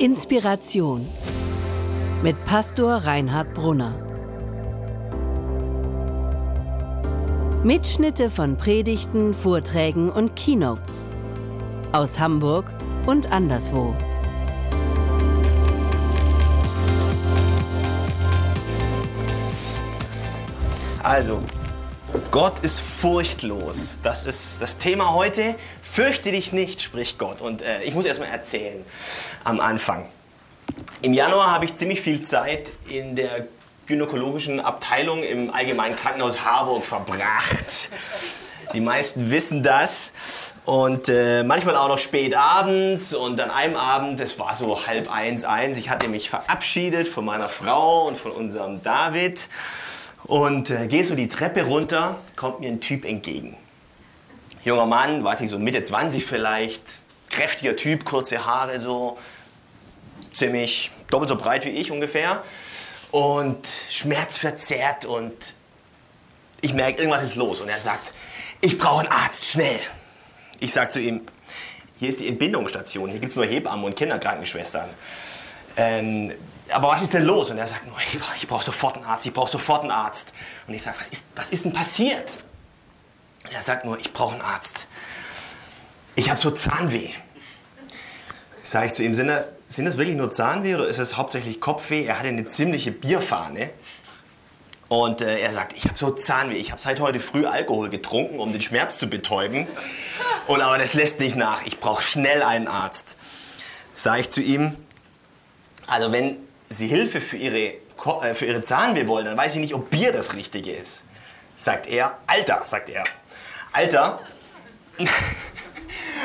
Inspiration mit Pastor Reinhard Brunner. Mitschnitte von Predigten, Vorträgen und Keynotes aus Hamburg und anderswo. Also, Gott ist furchtlos. Das ist das Thema heute. Fürchte dich nicht, spricht Gott. Und äh, ich muss erstmal erzählen am Anfang. Im Januar habe ich ziemlich viel Zeit in der gynäkologischen Abteilung im Allgemeinen Krankenhaus Harburg verbracht. Die meisten wissen das. Und äh, manchmal auch noch spät abends und an einem Abend, es war so halb eins, eins, ich hatte mich verabschiedet von meiner Frau und von unserem David und äh, gehe so die Treppe runter, kommt mir ein Typ entgegen. Junger Mann, weiß ich, so Mitte 20 vielleicht, kräftiger Typ, kurze Haare so, ziemlich doppelt so breit wie ich ungefähr und schmerzverzerrt und ich merke, irgendwas ist los und er sagt, ich brauche einen Arzt, schnell. Ich sage zu ihm, hier ist die Entbindungsstation, hier gibt es nur Hebammen und Kinderkrankenschwestern. Ähm, aber was ist denn los? Und er sagt nur, ich brauche sofort einen Arzt, ich brauche sofort einen Arzt. Und ich sage, was ist, was ist denn passiert? Und er sagt nur, ich brauche einen Arzt. Ich habe so Zahnweh. Sage ich zu ihm, sind das, sind das wirklich nur Zahnweh oder ist es hauptsächlich Kopfweh? Er hatte eine ziemliche Bierfahne. Und äh, er sagt, ich habe so Zahnweh, ich habe seit heute früh Alkohol getrunken, um den Schmerz zu betäuben. Und aber das lässt nicht nach, ich brauche schnell einen Arzt. Sage ich zu ihm, also wenn Sie Hilfe für Ihre, äh, für ihre Zahnweh wollen, dann weiß ich nicht, ob Bier das Richtige ist. Sagt er, Alter, sagt er. Alter,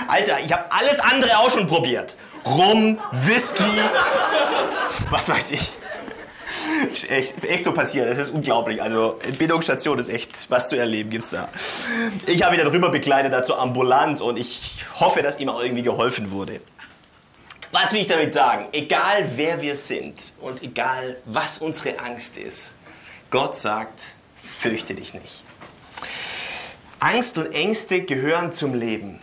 Alter, ich habe alles andere auch schon probiert. Rum, Whisky, was weiß ich. Ist echt, ist echt so passiert, das ist unglaublich. Also Entbindungsstation ist echt, was zu erleben gibt's da. Ich habe ihn dann rüber begleitet zur Ambulanz und ich hoffe, dass ihm auch irgendwie geholfen wurde. Was will ich damit sagen? Egal wer wir sind und egal was unsere Angst ist, Gott sagt, fürchte dich nicht. Angst und Ängste gehören zum Leben.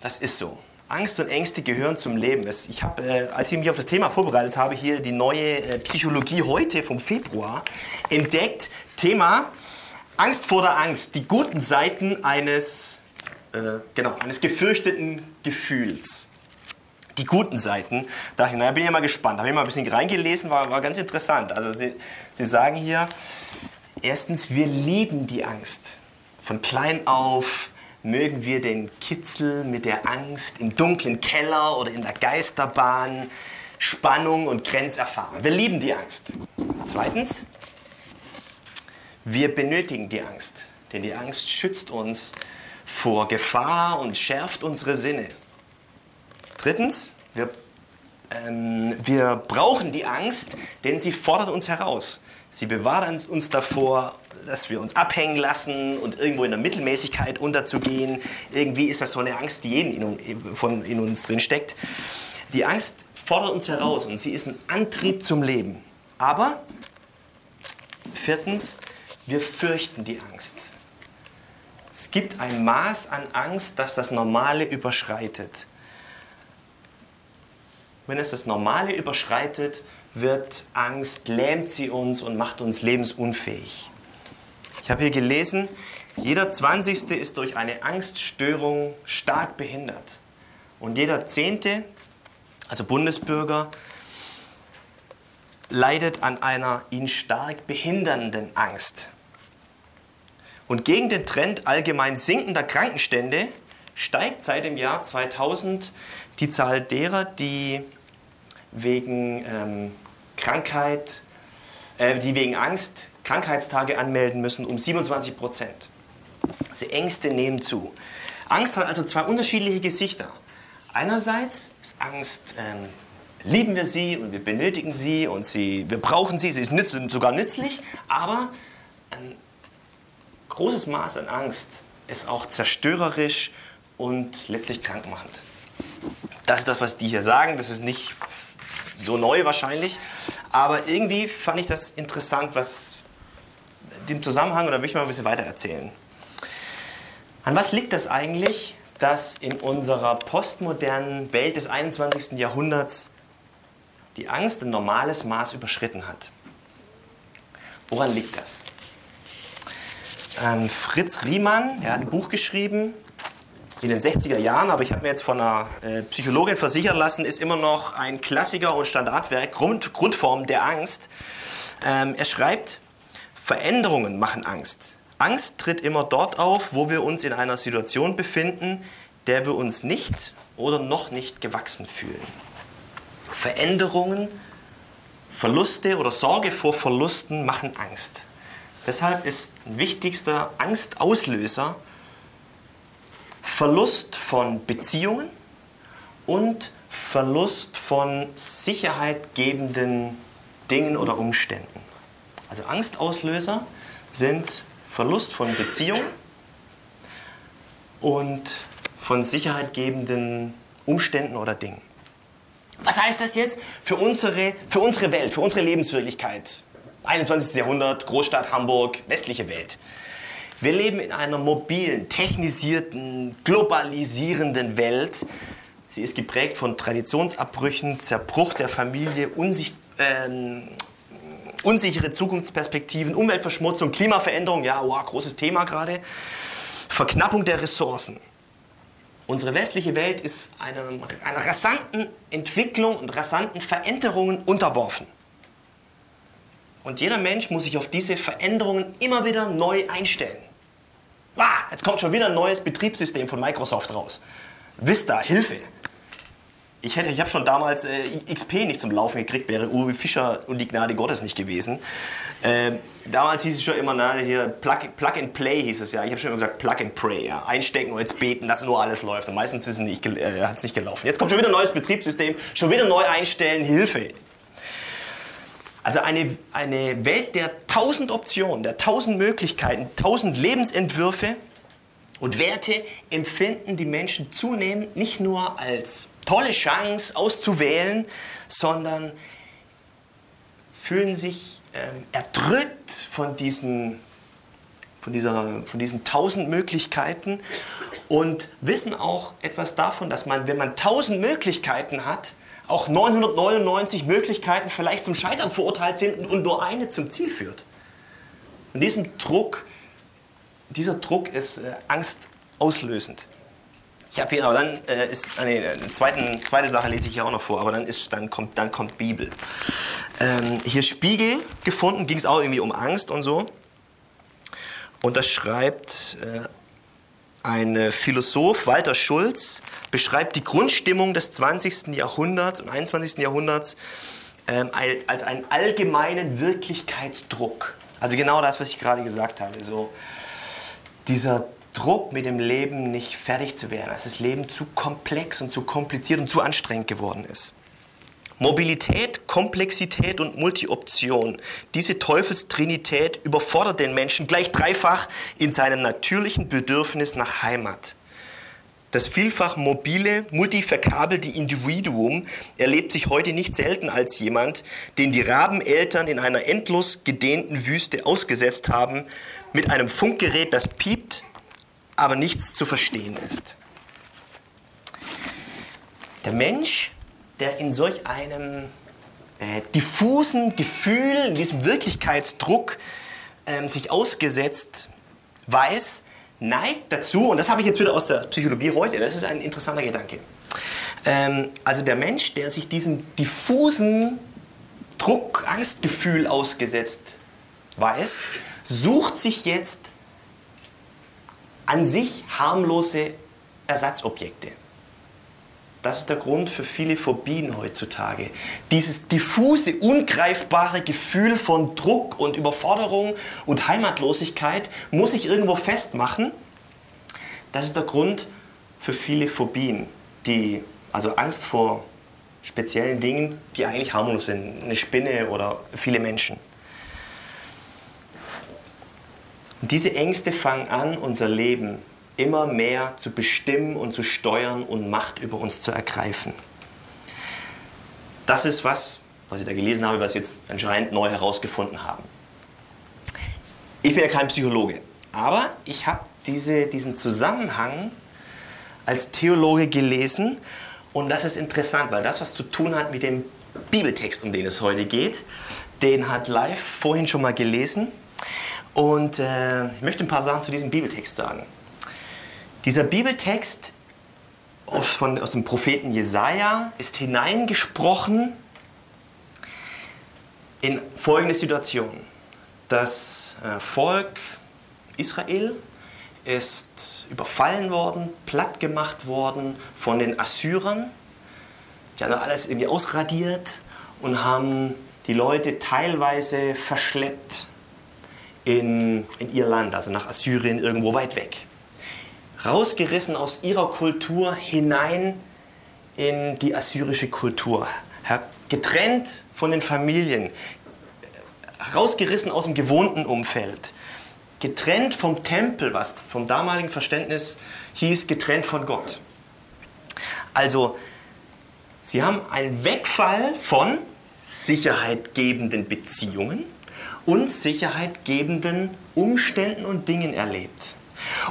Das ist so. Angst und Ängste gehören zum Leben. Ich habe, äh, als ich mich auf das Thema vorbereitet habe, hier die neue äh, Psychologie heute vom Februar entdeckt. Thema Angst vor der Angst. Die guten Seiten eines, äh, genau, eines gefürchteten Gefühls die guten Seiten. Da dachte ich, naja, bin ich mal gespannt. Habe ich mal ein bisschen reingelesen, war, war ganz interessant. Also Sie, Sie sagen hier, erstens, wir lieben die Angst. Von klein auf mögen wir den Kitzel mit der Angst im dunklen Keller oder in der Geisterbahn, Spannung und Grenzerfahrung. Wir lieben die Angst. Zweitens, wir benötigen die Angst, denn die Angst schützt uns vor Gefahr und schärft unsere Sinne. Drittens, wir, ähm, wir brauchen die Angst, denn sie fordert uns heraus. Sie bewahrt uns davor, dass wir uns abhängen lassen und irgendwo in der Mittelmäßigkeit unterzugehen. Irgendwie ist das so eine Angst, die jeden in, von, in uns drin steckt. Die Angst fordert uns heraus und sie ist ein Antrieb zum Leben. Aber viertens, wir fürchten die Angst. Es gibt ein Maß an Angst, das das Normale überschreitet. Wenn es das Normale überschreitet, wird Angst, lähmt sie uns und macht uns lebensunfähig. Ich habe hier gelesen, jeder 20. ist durch eine Angststörung stark behindert. Und jeder Zehnte, also Bundesbürger, leidet an einer ihn stark behindernden Angst. Und gegen den Trend allgemein sinkender Krankenstände steigt seit dem Jahr 2000 die Zahl derer, die wegen ähm, Krankheit, äh, die wegen Angst Krankheitstage anmelden müssen, um 27 Prozent. Also Ängste nehmen zu. Angst hat also zwei unterschiedliche Gesichter. Einerseits ist Angst, ähm, lieben wir sie und wir benötigen sie und sie, wir brauchen sie, sie ist nütz, sogar nützlich, aber ein großes Maß an Angst ist auch zerstörerisch und letztlich krankmachend. Das ist das, was die hier sagen. Das ist nicht so neu wahrscheinlich. Aber irgendwie fand ich das interessant, was dem Zusammenhang, oder will ich mal ein bisschen weiter erzählen. An was liegt das eigentlich, dass in unserer postmodernen Welt des 21. Jahrhunderts die Angst ein normales Maß überschritten hat. Woran liegt das? Ähm, Fritz Riemann, er hat ein Buch geschrieben in den 60er Jahren, aber ich habe mir jetzt von einer äh, Psychologin versichern lassen, ist immer noch ein Klassiker und Standardwerk, Grund, Grundform der Angst. Ähm, er schreibt, Veränderungen machen Angst. Angst tritt immer dort auf, wo wir uns in einer Situation befinden, der wir uns nicht oder noch nicht gewachsen fühlen. Veränderungen, Verluste oder Sorge vor Verlusten machen Angst. Deshalb ist ein wichtigster Angstauslöser Verlust von Beziehungen und Verlust von sicherheitgebenden Dingen oder Umständen. Also Angstauslöser sind Verlust von Beziehungen und von sicherheitgebenden Umständen oder Dingen. Was heißt das jetzt für unsere, für unsere Welt, für unsere Lebenswirklichkeit? 21. Jahrhundert, Großstadt Hamburg, westliche Welt. Wir leben in einer mobilen, technisierten, globalisierenden Welt. Sie ist geprägt von Traditionsabbrüchen, Zerbruch der Familie, unsich, äh, unsichere Zukunftsperspektiven, Umweltverschmutzung, Klimaveränderung, ja, wow, großes Thema gerade, Verknappung der Ressourcen. Unsere westliche Welt ist einem, einer rasanten Entwicklung und rasanten Veränderungen unterworfen. Und jeder Mensch muss sich auf diese Veränderungen immer wieder neu einstellen. Ah, jetzt kommt schon wieder ein neues Betriebssystem von Microsoft raus. Vista, Hilfe. Ich, ich habe schon damals äh, XP nicht zum Laufen gekriegt, wäre Uwe Fischer und die Gnade Gottes nicht gewesen. Äh, damals hieß es schon immer, na, hier Plug, Plug and Play hieß es ja. Ich habe schon immer gesagt Plug and Pray. Ja. Einstecken und jetzt beten, dass nur alles läuft. Und meistens ist es äh, hat es nicht gelaufen. Jetzt kommt schon wieder ein neues Betriebssystem, schon wieder neu einstellen, Hilfe. Also eine, eine Welt der tausend Optionen, der tausend Möglichkeiten, tausend Lebensentwürfe und Werte empfinden die Menschen zunehmend nicht nur als tolle Chance auszuwählen, sondern fühlen sich ähm, erdrückt von diesen, von, dieser, von diesen tausend Möglichkeiten und wissen auch etwas davon, dass man, wenn man tausend Möglichkeiten hat, auch 999 Möglichkeiten vielleicht zum Scheitern verurteilt sind und nur eine zum Ziel führt. Und diesem Druck, dieser Druck ist äh, angstauslösend. Ich habe hier, aber dann äh, ist, ah, nee, eine zweiten, zweite Sache lese ich hier auch noch vor, aber dann, ist, dann, kommt, dann kommt Bibel. Ähm, hier Spiegel gefunden, ging es auch irgendwie um Angst und so. Und das schreibt äh, ein Philosoph, Walter Schulz, beschreibt die Grundstimmung des 20. Jahrhunderts und 21. Jahrhunderts ähm, als einen allgemeinen Wirklichkeitsdruck. Also genau das, was ich gerade gesagt habe. So dieser Druck, mit dem Leben nicht fertig zu werden, dass das Leben zu komplex und zu kompliziert und zu anstrengend geworden ist. Mobilität, Komplexität und Multioption. Diese Teufelstrinität überfordert den Menschen gleich dreifach in seinem natürlichen Bedürfnis nach Heimat. Das vielfach mobile, multiverkabelte Individuum erlebt sich heute nicht selten als jemand, den die Rabeneltern in einer endlos gedehnten Wüste ausgesetzt haben, mit einem Funkgerät, das piept, aber nichts zu verstehen ist. Der Mensch der in solch einem äh, diffusen Gefühl, in diesem Wirklichkeitsdruck ähm, sich ausgesetzt weiß, neigt dazu, und das habe ich jetzt wieder aus der Psychologie heute, das ist ein interessanter Gedanke. Ähm, also der Mensch, der sich diesem diffusen Druck, Angstgefühl ausgesetzt weiß, sucht sich jetzt an sich harmlose Ersatzobjekte. Das ist der Grund für viele Phobien heutzutage. Dieses diffuse, ungreifbare Gefühl von Druck und Überforderung und Heimatlosigkeit muss sich irgendwo festmachen. Das ist der Grund für viele Phobien, die, also Angst vor speziellen Dingen, die eigentlich harmlos sind. Eine Spinne oder viele Menschen. Und diese Ängste fangen an, unser Leben immer mehr zu bestimmen und zu steuern und Macht über uns zu ergreifen. Das ist was, was ich da gelesen habe, was Sie jetzt anscheinend neu herausgefunden haben. Ich bin ja kein Psychologe, aber ich habe diese, diesen Zusammenhang als Theologe gelesen und das ist interessant, weil das was zu tun hat mit dem Bibeltext, um den es heute geht, den hat Live vorhin schon mal gelesen. Und äh, ich möchte ein paar Sachen zu diesem Bibeltext sagen. Dieser Bibeltext aus, von, aus dem Propheten Jesaja ist hineingesprochen in folgende Situation. Das äh, Volk Israel ist überfallen worden, platt gemacht worden von den Assyrern. Die haben alles irgendwie ausradiert und haben die Leute teilweise verschleppt in, in ihr Land, also nach Assyrien irgendwo weit weg. Rausgerissen aus ihrer Kultur hinein in die assyrische Kultur. Getrennt von den Familien, rausgerissen aus dem gewohnten Umfeld, getrennt vom Tempel, was vom damaligen Verständnis hieß, getrennt von Gott. Also, sie haben einen Wegfall von sicherheitgebenden Beziehungen und sicherheitgebenden Umständen und Dingen erlebt.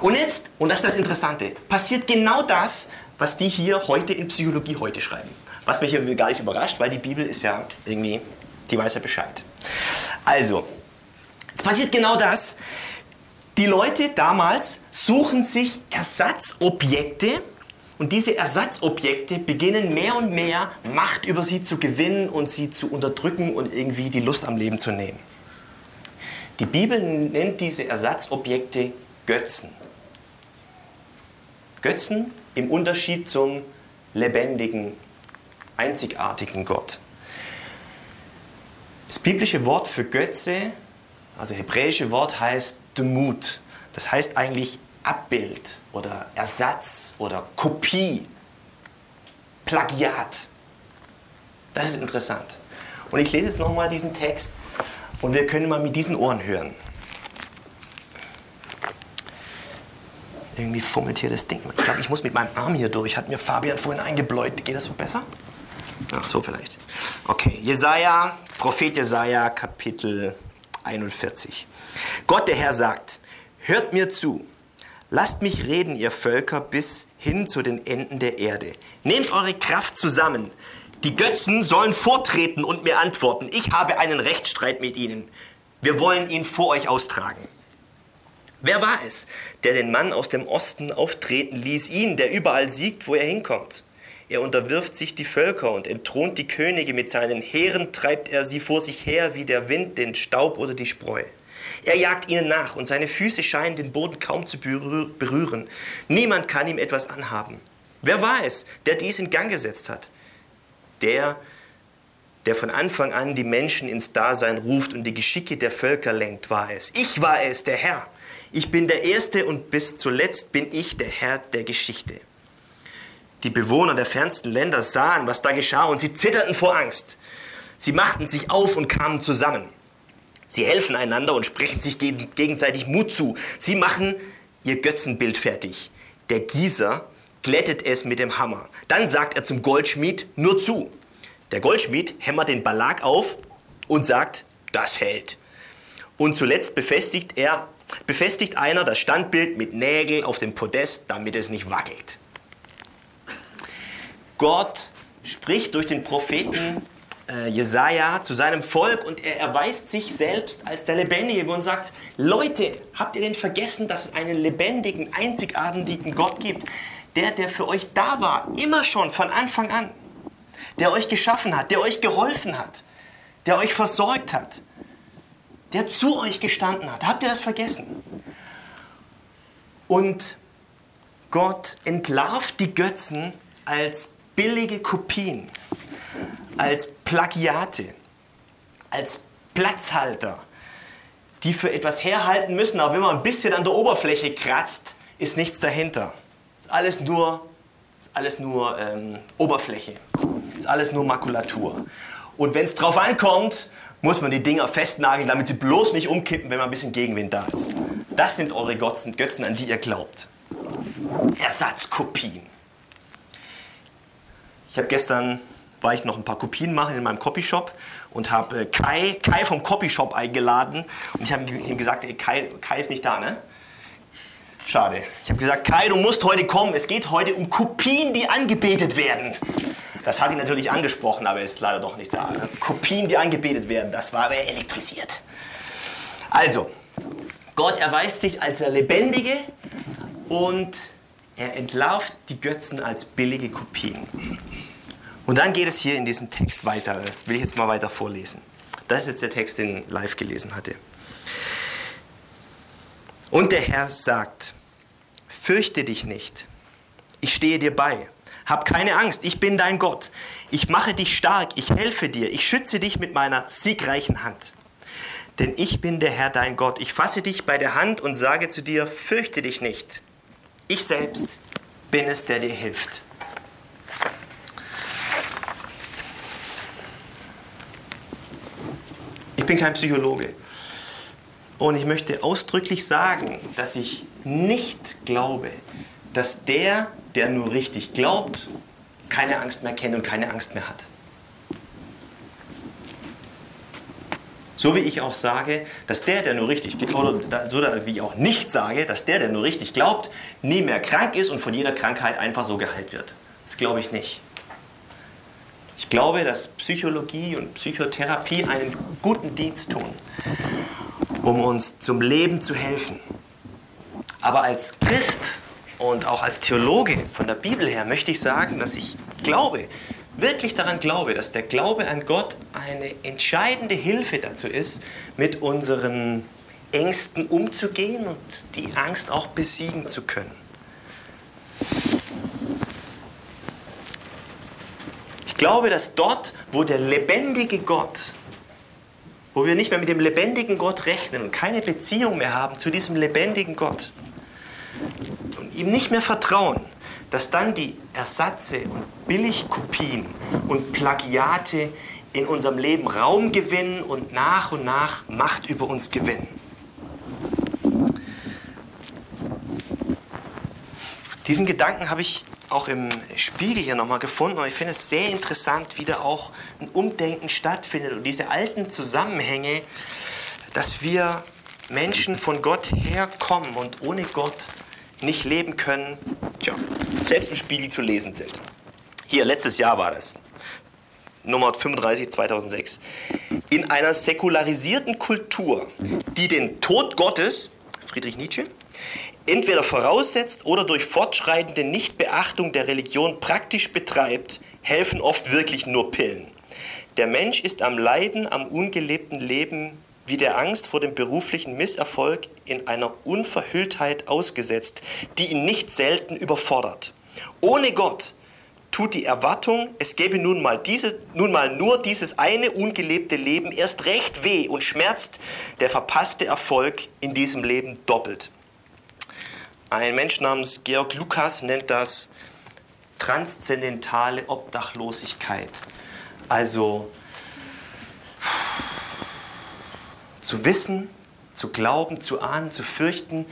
Und jetzt, und das ist das Interessante, passiert genau das, was die hier heute in Psychologie heute schreiben. Was mich irgendwie gar nicht überrascht, weil die Bibel ist ja irgendwie, die weiß ja Bescheid. Also, es passiert genau das. Die Leute damals suchen sich Ersatzobjekte und diese Ersatzobjekte beginnen mehr und mehr Macht über sie zu gewinnen und sie zu unterdrücken und irgendwie die Lust am Leben zu nehmen. Die Bibel nennt diese Ersatzobjekte Götzen. Götzen im Unterschied zum lebendigen, einzigartigen Gott. Das biblische Wort für Götze, also hebräische Wort heißt Demut. Das heißt eigentlich Abbild oder Ersatz oder Kopie, Plagiat. Das ist interessant. Und ich lese jetzt nochmal diesen Text und wir können mal mit diesen Ohren hören. Irgendwie fummelt hier das Ding. Ich glaube, ich muss mit meinem Arm hier durch. Hat mir Fabian vorhin eingebläut. Geht das so besser? Ach, so vielleicht. Okay, Jesaja, Prophet Jesaja, Kapitel 41. Gott, der Herr, sagt: Hört mir zu. Lasst mich reden, ihr Völker, bis hin zu den Enden der Erde. Nehmt eure Kraft zusammen. Die Götzen sollen vortreten und mir antworten. Ich habe einen Rechtsstreit mit ihnen. Wir wollen ihn vor euch austragen. Wer war es, der den Mann aus dem Osten auftreten ließ, ihn, der überall siegt, wo er hinkommt? Er unterwirft sich die Völker und entthront die Könige. Mit seinen Heeren treibt er sie vor sich her wie der Wind den Staub oder die Spreu. Er jagt ihnen nach und seine Füße scheinen den Boden kaum zu berühren. Niemand kann ihm etwas anhaben. Wer war es, der dies in Gang gesetzt hat? Der, der von Anfang an die Menschen ins Dasein ruft und die Geschicke der Völker lenkt, war es. Ich war es, der Herr. Ich bin der Erste und bis zuletzt bin ich der Herr der Geschichte. Die Bewohner der fernsten Länder sahen, was da geschah, und sie zitterten vor Angst. Sie machten sich auf und kamen zusammen. Sie helfen einander und sprechen sich gegenseitig Mut zu. Sie machen ihr Götzenbild fertig. Der Gießer glättet es mit dem Hammer. Dann sagt er zum Goldschmied nur zu. Der Goldschmied hämmert den Belag auf und sagt, das hält. Und zuletzt befestigt er, befestigt einer das Standbild mit Nägeln auf dem Podest, damit es nicht wackelt. Gott spricht durch den Propheten äh, Jesaja zu seinem Volk und er erweist sich selbst als der Lebendige und sagt: Leute, habt ihr denn vergessen, dass es einen lebendigen, einzigartigen Gott gibt? Der, der für euch da war, immer schon von Anfang an. Der euch geschaffen hat, der euch geholfen hat, der euch versorgt hat, der zu euch gestanden hat. Habt ihr das vergessen? Und Gott entlarvt die Götzen als billige Kopien als Plagiate, als Platzhalter, die für etwas herhalten müssen, aber wenn man ein bisschen an der Oberfläche kratzt, ist nichts dahinter. Ist alles nur, ist alles nur ähm, Oberfläche, ist alles nur Makulatur. Und wenn es drauf ankommt, muss man die Dinger festnageln, damit sie bloß nicht umkippen, wenn mal ein bisschen Gegenwind da ist. Das sind eure Götzen, Götzen an die ihr glaubt. Ersatzkopien. Ich habe gestern war ich noch ein paar Kopien machen in meinem Copyshop und habe äh, Kai, Kai vom Copyshop eingeladen und ich habe ihm gesagt, ey, Kai, Kai ist nicht da, ne? Schade. Ich habe gesagt, Kai, du musst heute kommen. Es geht heute um Kopien, die angebetet werden. Das hat ihn natürlich angesprochen, aber er ist leider doch nicht da. Kopien, die angebetet werden, das war er elektrisiert. Also, Gott erweist sich als der Lebendige und er entlarvt die Götzen als billige Kopien. Und dann geht es hier in diesem Text weiter. Das will ich jetzt mal weiter vorlesen. Das ist jetzt der Text, den ich live gelesen hatte. Und der Herr sagt, fürchte dich nicht, ich stehe dir bei. Hab keine Angst, ich bin dein Gott. Ich mache dich stark, ich helfe dir, ich schütze dich mit meiner siegreichen Hand. Denn ich bin der Herr dein Gott. Ich fasse dich bei der Hand und sage zu dir, fürchte dich nicht. Ich selbst bin es, der dir hilft. Ich bin kein Psychologe. Und ich möchte ausdrücklich sagen, dass ich nicht glaube, dass der, der nur richtig glaubt, keine Angst mehr kennt und keine Angst mehr hat. So wie ich auch sage, dass der, der nur richtig, oder so wie ich auch nicht sage, dass der, der nur richtig glaubt, nie mehr krank ist und von jeder Krankheit einfach so geheilt wird. Das glaube ich nicht. Ich glaube, dass Psychologie und Psychotherapie einen guten Dienst tun, um uns zum Leben zu helfen. Aber als Christ und auch als Theologe von der Bibel her möchte ich sagen, dass ich glaube, wirklich daran glaube, dass der Glaube an Gott eine entscheidende Hilfe dazu ist, mit unseren Ängsten umzugehen und die Angst auch besiegen zu können. Ich glaube, dass dort, wo der lebendige Gott, wo wir nicht mehr mit dem lebendigen Gott rechnen und keine Beziehung mehr haben zu diesem lebendigen Gott ihm nicht mehr vertrauen, dass dann die Ersatze und Billigkopien und Plagiate in unserem Leben Raum gewinnen und nach und nach Macht über uns gewinnen. Diesen Gedanken habe ich auch im Spiegel hier nochmal gefunden und ich finde es sehr interessant, wie da auch ein Umdenken stattfindet und diese alten Zusammenhänge, dass wir Menschen von Gott herkommen und ohne Gott nicht leben können, tja, selbst im Spiegel zu lesen sind. Hier, letztes Jahr war das. Nummer 35 2006. In einer säkularisierten Kultur, die den Tod Gottes, Friedrich Nietzsche, entweder voraussetzt oder durch fortschreitende Nichtbeachtung der Religion praktisch betreibt, helfen oft wirklich nur Pillen. Der Mensch ist am Leiden, am ungelebten Leben wie der Angst vor dem beruflichen Misserfolg in einer Unverhülltheit ausgesetzt, die ihn nicht selten überfordert. Ohne Gott tut die Erwartung, es gäbe nun mal, diese, nun mal nur dieses eine ungelebte Leben erst recht weh und schmerzt der verpasste Erfolg in diesem Leben doppelt. Ein Mensch namens Georg Lukas nennt das transzendentale Obdachlosigkeit. Also zu wissen, zu glauben, zu ahnen, zu fürchten,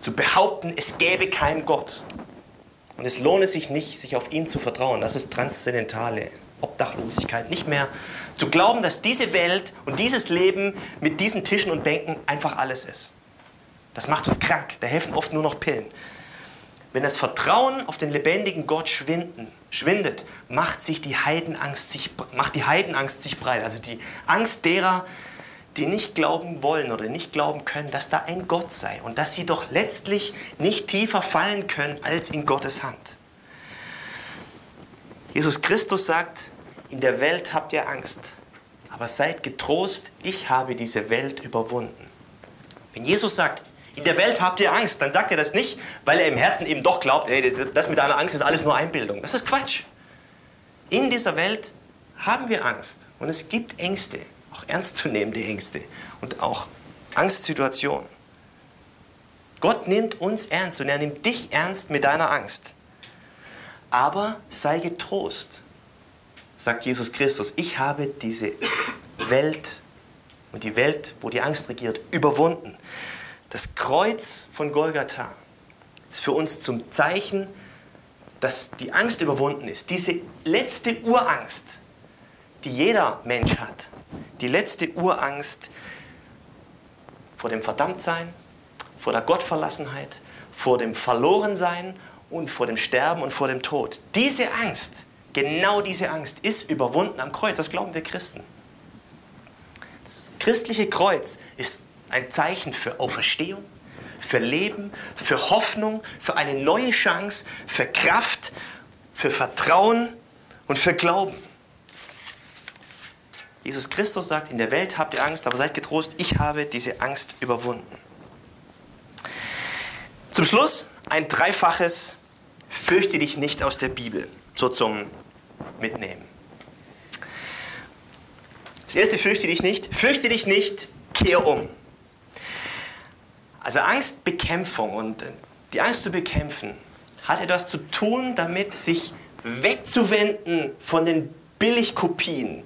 zu behaupten, es gäbe keinen Gott. Und es lohne sich nicht, sich auf ihn zu vertrauen. Das ist transzendentale Obdachlosigkeit. Nicht mehr zu glauben, dass diese Welt und dieses Leben mit diesen Tischen und Bänken einfach alles ist. Das macht uns krank. Da helfen oft nur noch Pillen. Wenn das Vertrauen auf den lebendigen Gott schwinden, schwindet, macht sich die Heidenangst sich, macht die Heidenangst sich breit. Also die Angst derer, die nicht glauben wollen oder nicht glauben können, dass da ein Gott sei und dass sie doch letztlich nicht tiefer fallen können als in Gottes Hand. Jesus Christus sagt, in der Welt habt ihr Angst, aber seid getrost, ich habe diese Welt überwunden. Wenn Jesus sagt, in der Welt habt ihr Angst, dann sagt er das nicht, weil er im Herzen eben doch glaubt, ey, das mit deiner Angst ist alles nur Einbildung. Das ist Quatsch. In dieser Welt haben wir Angst und es gibt Ängste auch ernstzunehmende Ängste und auch Angstsituationen. Gott nimmt uns ernst und er nimmt dich ernst mit deiner Angst. Aber sei getrost, sagt Jesus Christus, ich habe diese Welt und die Welt, wo die Angst regiert, überwunden. Das Kreuz von Golgatha ist für uns zum Zeichen, dass die Angst überwunden ist. Diese letzte Urangst, die jeder Mensch hat, die letzte Urangst vor dem Verdammtsein, vor der Gottverlassenheit, vor dem Verlorensein und vor dem Sterben und vor dem Tod. Diese Angst, genau diese Angst ist überwunden am Kreuz. Das glauben wir Christen. Das christliche Kreuz ist ein Zeichen für Auferstehung, für Leben, für Hoffnung, für eine neue Chance, für Kraft, für Vertrauen und für Glauben. Jesus Christus sagt, in der Welt habt ihr Angst, aber seid getrost, ich habe diese Angst überwunden. Zum Schluss ein dreifaches Fürchte dich nicht aus der Bibel, so zum Mitnehmen. Das erste fürchte dich nicht, fürchte dich nicht, kehr um. Also Angstbekämpfung und die Angst zu bekämpfen hat etwas zu tun, damit sich wegzuwenden von den Billigkopien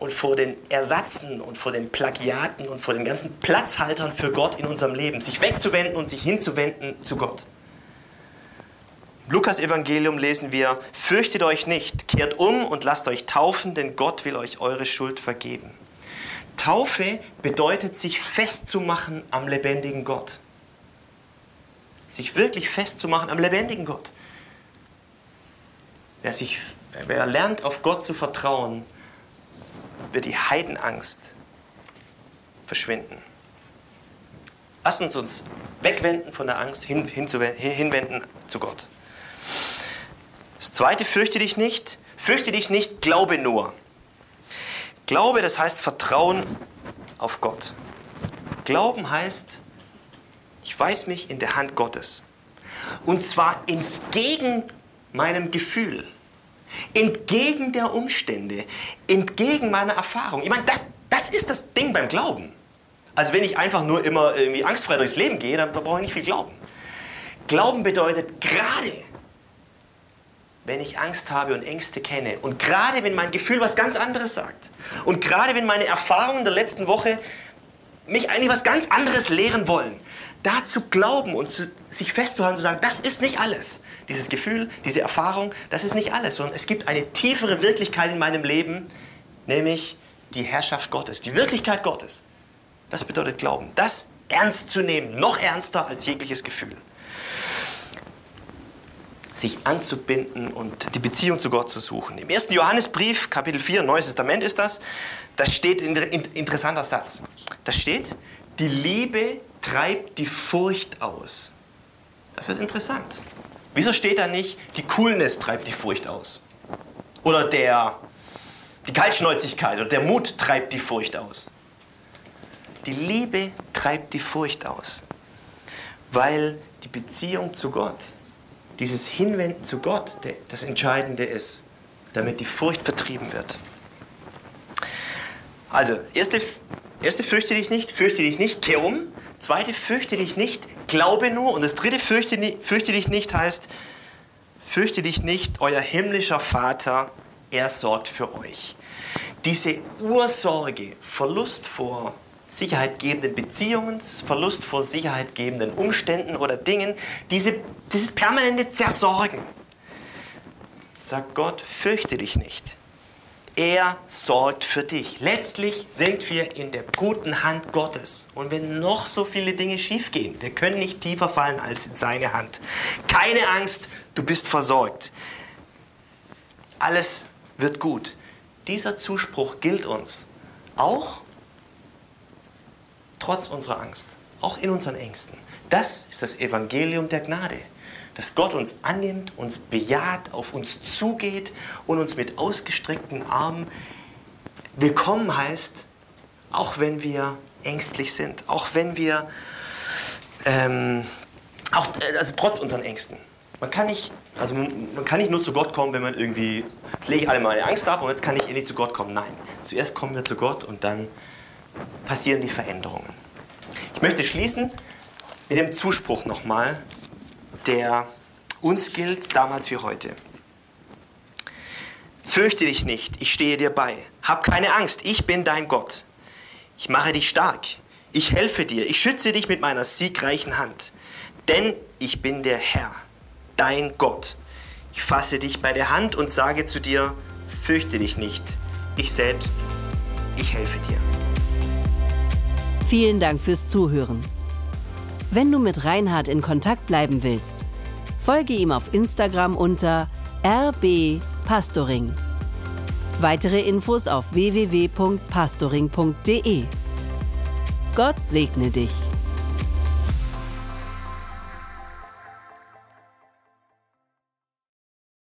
und vor den Ersatzen und vor den Plagiaten und vor den ganzen Platzhaltern für Gott in unserem Leben, sich wegzuwenden und sich hinzuwenden zu Gott. Im Lukas-Evangelium lesen wir: Fürchtet euch nicht, kehrt um und lasst euch taufen, denn Gott will euch eure Schuld vergeben. Taufe bedeutet, sich festzumachen am lebendigen Gott. Sich wirklich festzumachen am lebendigen Gott. Wer, sich, wer lernt, auf Gott zu vertrauen, wird die Heidenangst verschwinden. Lass uns uns wegwenden von der Angst, hin, hinwenden zu Gott. Das zweite, fürchte dich nicht. Fürchte dich nicht, glaube nur. Glaube, das heißt Vertrauen auf Gott. Glauben heißt, ich weiß mich in der Hand Gottes. Und zwar entgegen meinem Gefühl. Entgegen der Umstände, entgegen meiner Erfahrung. Ich meine, das, das ist das Ding beim Glauben. Also wenn ich einfach nur immer irgendwie angstfrei durchs Leben gehe, dann brauche ich nicht viel Glauben. Glauben bedeutet gerade, wenn ich Angst habe und Ängste kenne und gerade wenn mein Gefühl was ganz anderes sagt und gerade wenn meine Erfahrungen der letzten Woche mich eigentlich was ganz anderes lehren wollen, da zu glauben und zu, sich festzuhalten, zu sagen, das ist nicht alles. Dieses Gefühl, diese Erfahrung, das ist nicht alles, sondern es gibt eine tiefere Wirklichkeit in meinem Leben, nämlich die Herrschaft Gottes, die Wirklichkeit Gottes. Das bedeutet Glauben. Das ernst zu nehmen, noch ernster als jegliches Gefühl. Sich anzubinden und die Beziehung zu Gott zu suchen. Im 1. Johannesbrief, Kapitel 4, Neues Testament ist das, da steht ein interessanter Satz. Da steht, die Liebe treibt die Furcht aus. Das ist interessant. Wieso steht da nicht, die Coolness treibt die Furcht aus? Oder der, die Kaltschnäuzigkeit oder der Mut treibt die Furcht aus? Die Liebe treibt die Furcht aus, weil die Beziehung zu Gott, dieses Hinwenden zu Gott, das Entscheidende ist, damit die Furcht vertrieben wird. Also, erste, erste fürchte dich nicht, fürchte dich nicht, kehr um. Zweite, fürchte dich nicht, glaube nur. Und das dritte, fürchte, fürchte dich nicht heißt, fürchte dich nicht, euer himmlischer Vater, er sorgt für euch. Diese Ursorge, Verlust vor sicherheitgebenden Beziehungen, Verlust vor sicherheitgebenden Umständen oder Dingen, diese, dieses permanente Zersorgen. Sagt Gott, fürchte dich nicht. Er sorgt für dich. Letztlich sind wir in der guten Hand Gottes. Und wenn noch so viele Dinge schiefgehen, wir können nicht tiefer fallen als in seine Hand. Keine Angst, du bist versorgt. Alles wird gut. Dieser Zuspruch gilt uns auch trotz unserer Angst, auch in unseren Ängsten. Das ist das Evangelium der Gnade dass Gott uns annimmt, uns bejaht, auf uns zugeht und uns mit ausgestreckten Armen willkommen heißt, auch wenn wir ängstlich sind, auch wenn wir, ähm, auch, äh, also trotz unseren Ängsten. Man kann, nicht, also man kann nicht nur zu Gott kommen, wenn man irgendwie, jetzt lege ich alle meine Angst ab und jetzt kann ich endlich zu Gott kommen. Nein, zuerst kommen wir zu Gott und dann passieren die Veränderungen. Ich möchte schließen mit dem Zuspruch nochmal, der uns gilt, damals wie heute. Fürchte dich nicht, ich stehe dir bei. Hab keine Angst, ich bin dein Gott. Ich mache dich stark, ich helfe dir, ich schütze dich mit meiner siegreichen Hand. Denn ich bin der Herr, dein Gott. Ich fasse dich bei der Hand und sage zu dir, fürchte dich nicht, ich selbst, ich helfe dir. Vielen Dank fürs Zuhören wenn du mit Reinhard in Kontakt bleiben willst. Folge ihm auf Instagram unter rbpastoring. Weitere Infos auf www.pastoring.de. Gott segne dich.